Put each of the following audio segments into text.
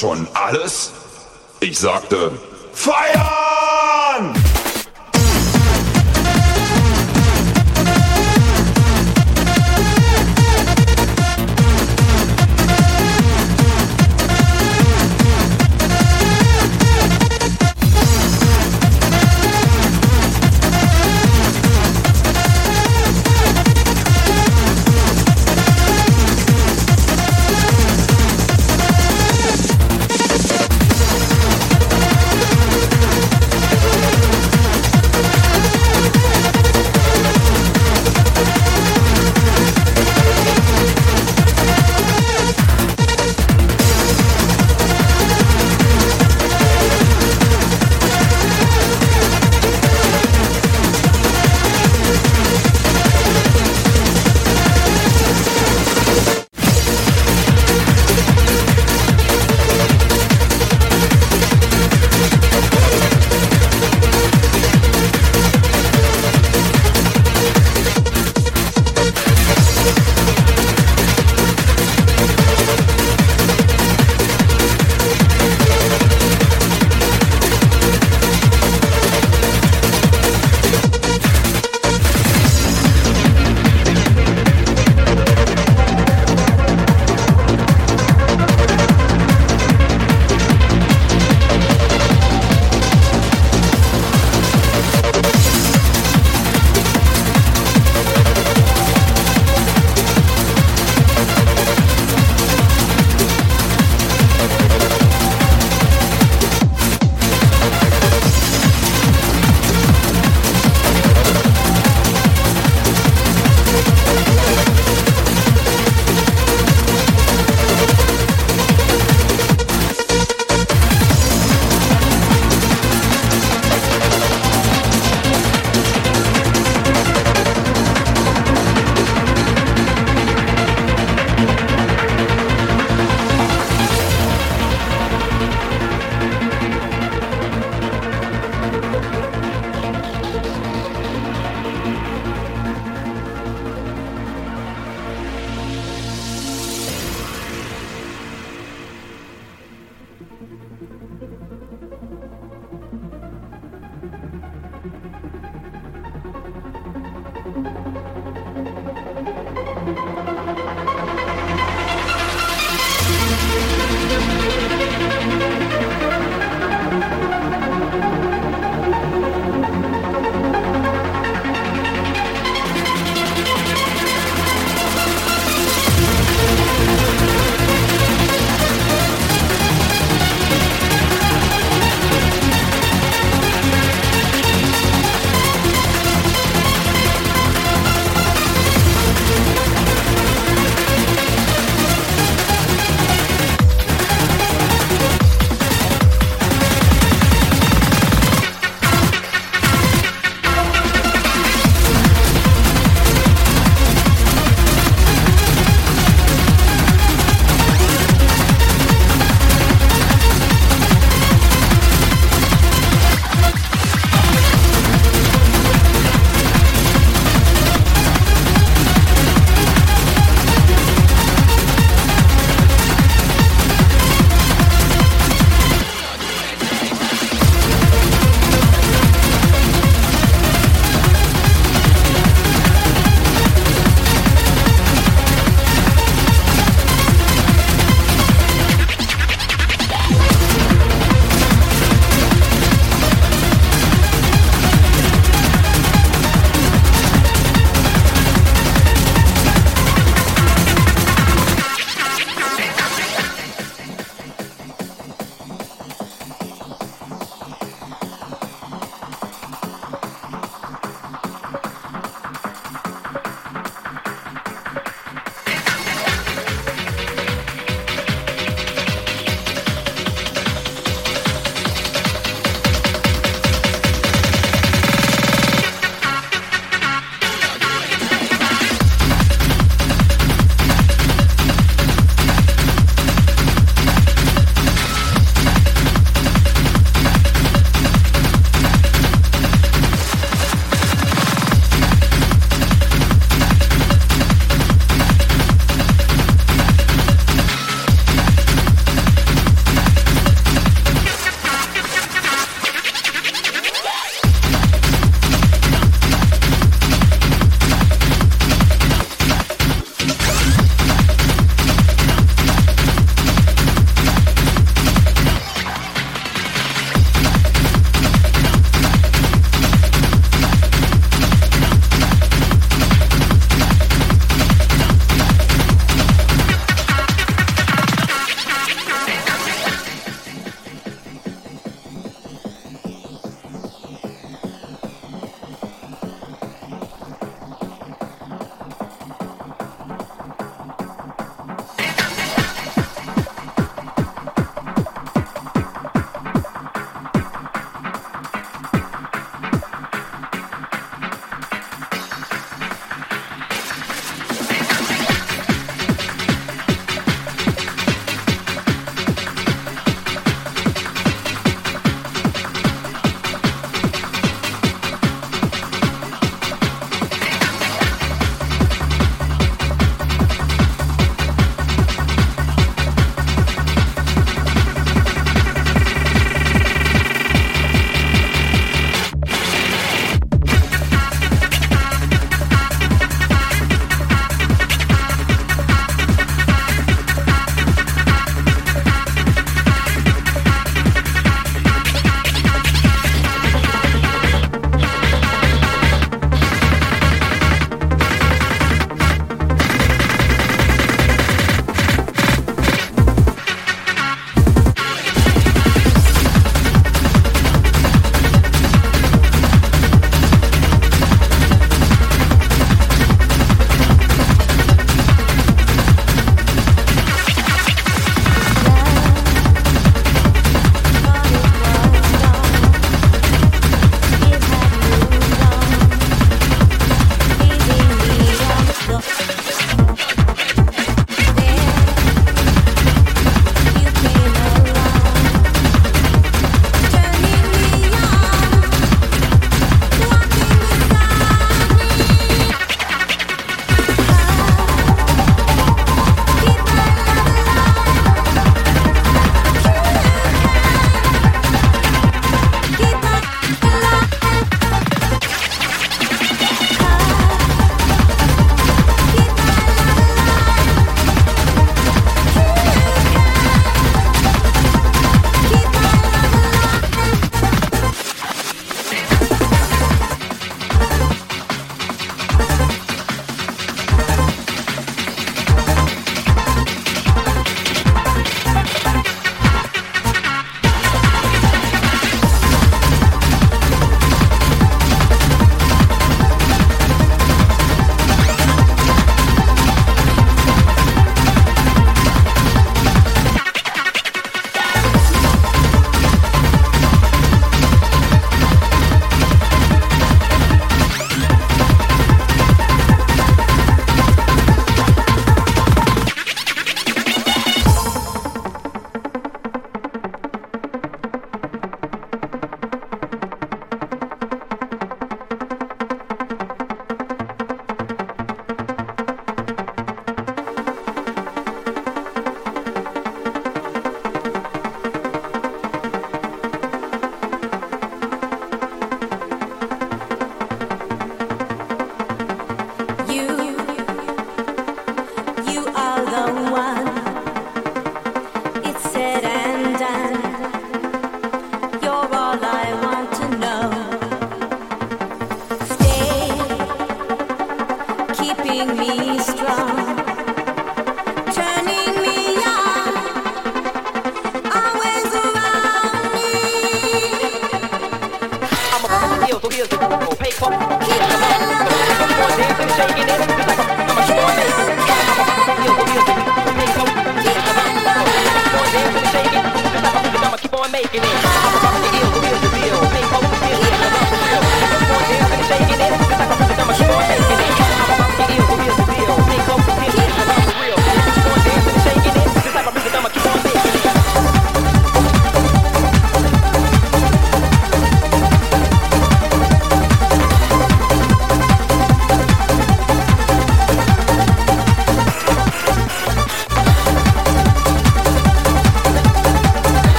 schon alles? Ich sagte, Feier!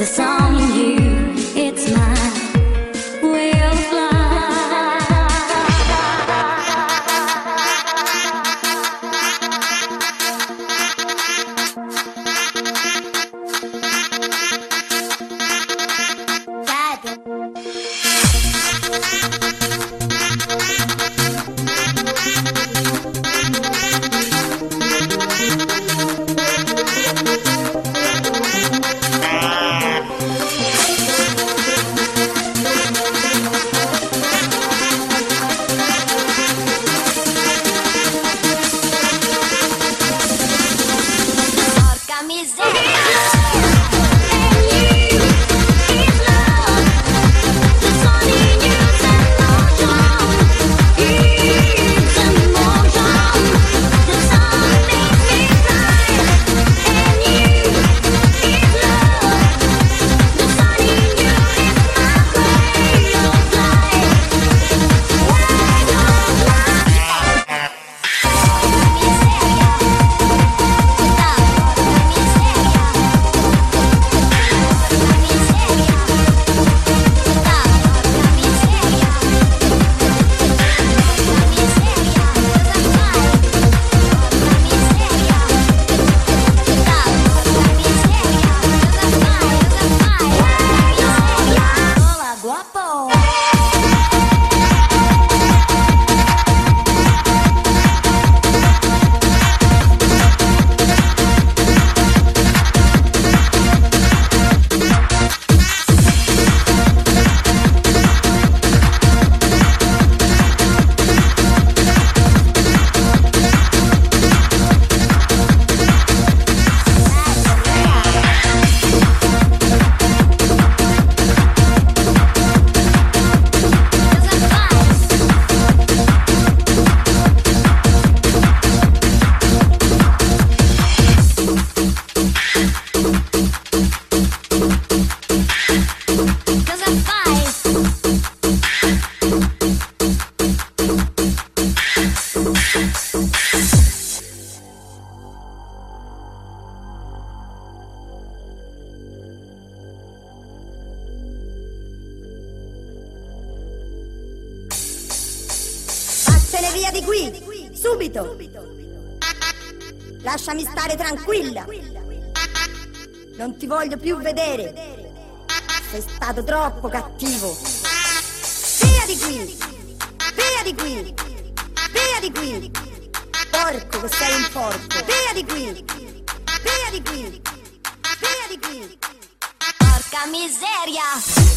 The song subito. Lasciami stare tranquilla. Non ti voglio più vedere. Sei stato troppo cattivo. Via di qui! Via di qui! Via di qui! Porco che sei un porco! Via di qui! Via di qui! Via di qui! Porca miseria!